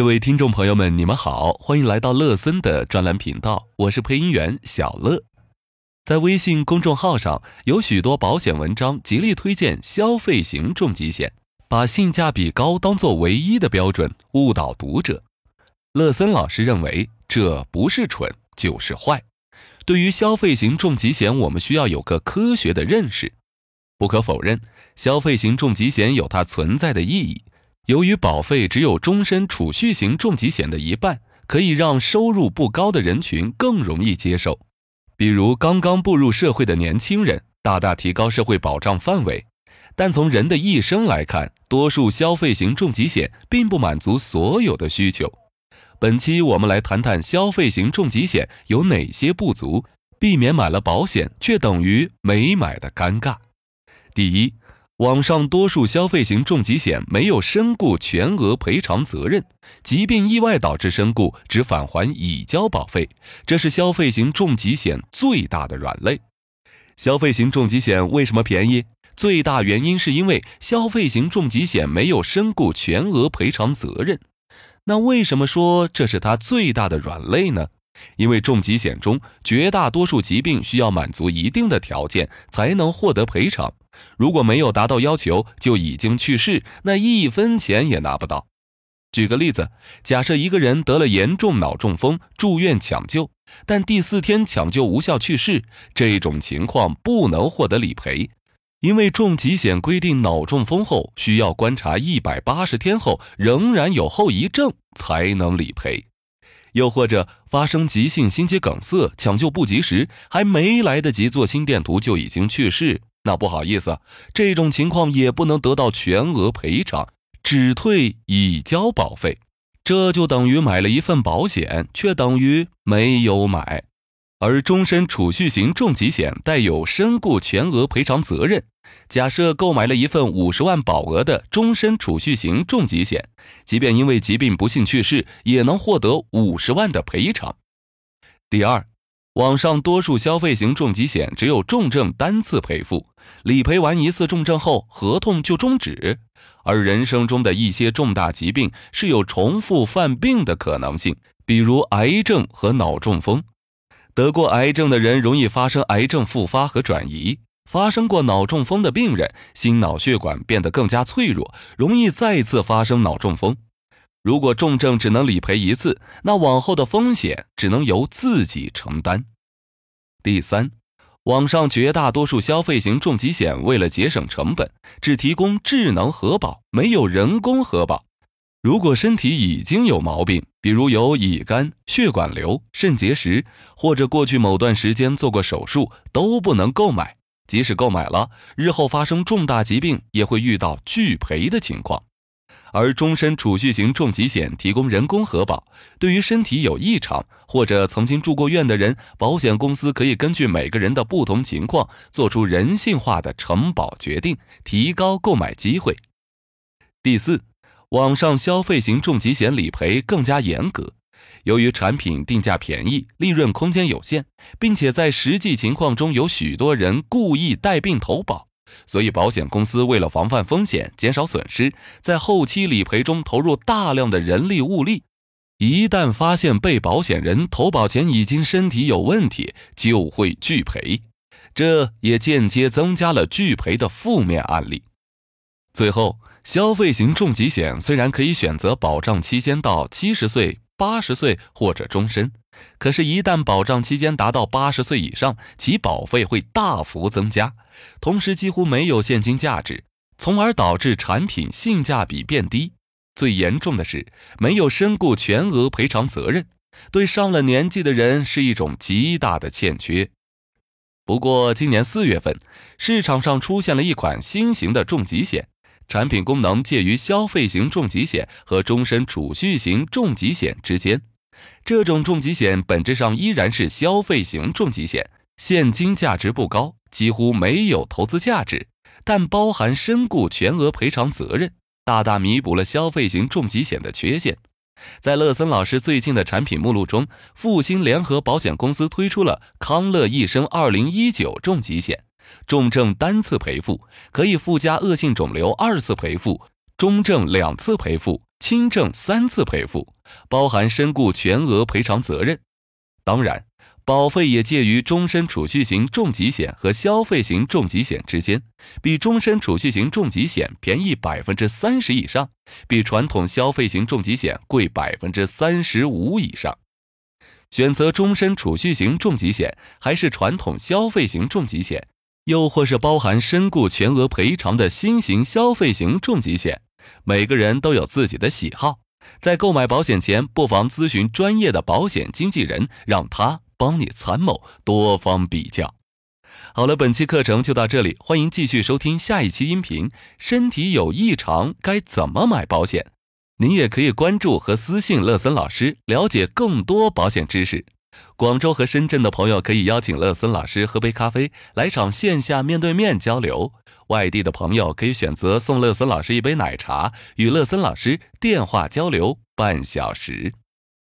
各位听众朋友们，你们好，欢迎来到乐森的专栏频道，我是配音员小乐。在微信公众号上有许多保险文章，极力推荐消费型重疾险，把性价比高当做唯一的标准，误导读者。乐森老师认为，这不是蠢就是坏。对于消费型重疾险，我们需要有个科学的认识。不可否认，消费型重疾险有它存在的意义。由于保费只有终身储蓄型重疾险的一半，可以让收入不高的人群更容易接受，比如刚刚步入社会的年轻人，大大提高社会保障范围。但从人的一生来看，多数消费型重疾险并不满足所有的需求。本期我们来谈谈消费型重疾险有哪些不足，避免买了保险却等于没买的尴尬。第一。网上多数消费型重疾险没有身故全额赔偿责任，疾病意外导致身故只返还已交保费，这是消费型重疾险最大的软肋。消费型重疾险为什么便宜？最大原因是因为消费型重疾险没有身故全额赔偿责任。那为什么说这是它最大的软肋呢？因为重疾险中绝大多数疾病需要满足一定的条件才能获得赔偿。如果没有达到要求就已经去世，那一分钱也拿不到。举个例子，假设一个人得了严重脑中风，住院抢救，但第四天抢救无效去世，这种情况不能获得理赔，因为重疾险规定，脑中风后需要观察一百八十天后仍然有后遗症才能理赔。又或者发生急性心肌梗塞，抢救不及时，还没来得及做心电图就已经去世。那不好意思，这种情况也不能得到全额赔偿，只退已交保费，这就等于买了一份保险，却等于没有买。而终身储蓄型重疾险带有身故全额赔偿责任，假设购买了一份五十万保额的终身储蓄型重疾险，即便因为疾病不幸去世，也能获得五十万的赔偿。第二。网上多数消费型重疾险只有重症单次赔付，理赔完一次重症后，合同就终止。而人生中的一些重大疾病是有重复犯病的可能性，比如癌症和脑中风。得过癌症的人容易发生癌症复发和转移，发生过脑中风的病人，心脑血管变得更加脆弱，容易再次发生脑中风。如果重症只能理赔一次，那往后的风险只能由自己承担。第三，网上绝大多数消费型重疾险为了节省成本，只提供智能核保，没有人工核保。如果身体已经有毛病，比如有乙肝、血管瘤、肾结石，或者过去某段时间做过手术，都不能购买。即使购买了，日后发生重大疾病，也会遇到拒赔的情况。而终身储蓄型重疾险提供人工核保，对于身体有异常或者曾经住过院的人，保险公司可以根据每个人的不同情况，做出人性化的承保决定，提高购买机会。第四，网上消费型重疾险理赔更加严格，由于产品定价便宜，利润空间有限，并且在实际情况中有许多人故意带病投保。所以，保险公司为了防范风险、减少损失，在后期理赔中投入大量的人力物力。一旦发现被保险人投保前已经身体有问题，就会拒赔，这也间接增加了拒赔的负面案例。最后，消费型重疾险虽然可以选择保障期间到七十岁。八十岁或者终身，可是，一旦保障期间达到八十岁以上，其保费会大幅增加，同时几乎没有现金价值，从而导致产品性价比变低。最严重的是，没有身故全额赔偿责任，对上了年纪的人是一种极大的欠缺。不过，今年四月份，市场上出现了一款新型的重疾险。产品功能介于消费型重疾险和终身储蓄型重疾险之间。这种重疾险本质上依然是消费型重疾险，现金价值不高，几乎没有投资价值，但包含身故全额赔偿责任，大大弥补了消费型重疾险的缺陷。在乐森老师最近的产品目录中，复兴联合保险公司推出了康乐一生二零一九重疾险。重症单次赔付可以附加恶性肿瘤二次赔付，中症两次赔付，轻症三次赔付，包含身故全额赔偿责任。当然，保费也介于终身储蓄型重疾险和消费型重疾险之间，比终身储蓄型重疾险便宜百分之三十以上，比传统消费型重疾险贵百分之三十五以上。选择终身储蓄型重疾险，还是传统消费型重疾险，又或是包含身故全额赔偿的新型消费型重疾险，每个人都有自己的喜好。在购买保险前，不妨咨询专业的保险经纪人，让他帮你参谋，多方比较。好了，本期课程就到这里，欢迎继续收听下一期音频。身体有异常该怎么买保险？您也可以关注和私信乐森老师，了解更多保险知识。广州和深圳的朋友可以邀请乐森老师喝杯咖啡，来场线下面对面交流。外地的朋友可以选择送乐森老师一杯奶茶，与乐森老师电话交流半小时。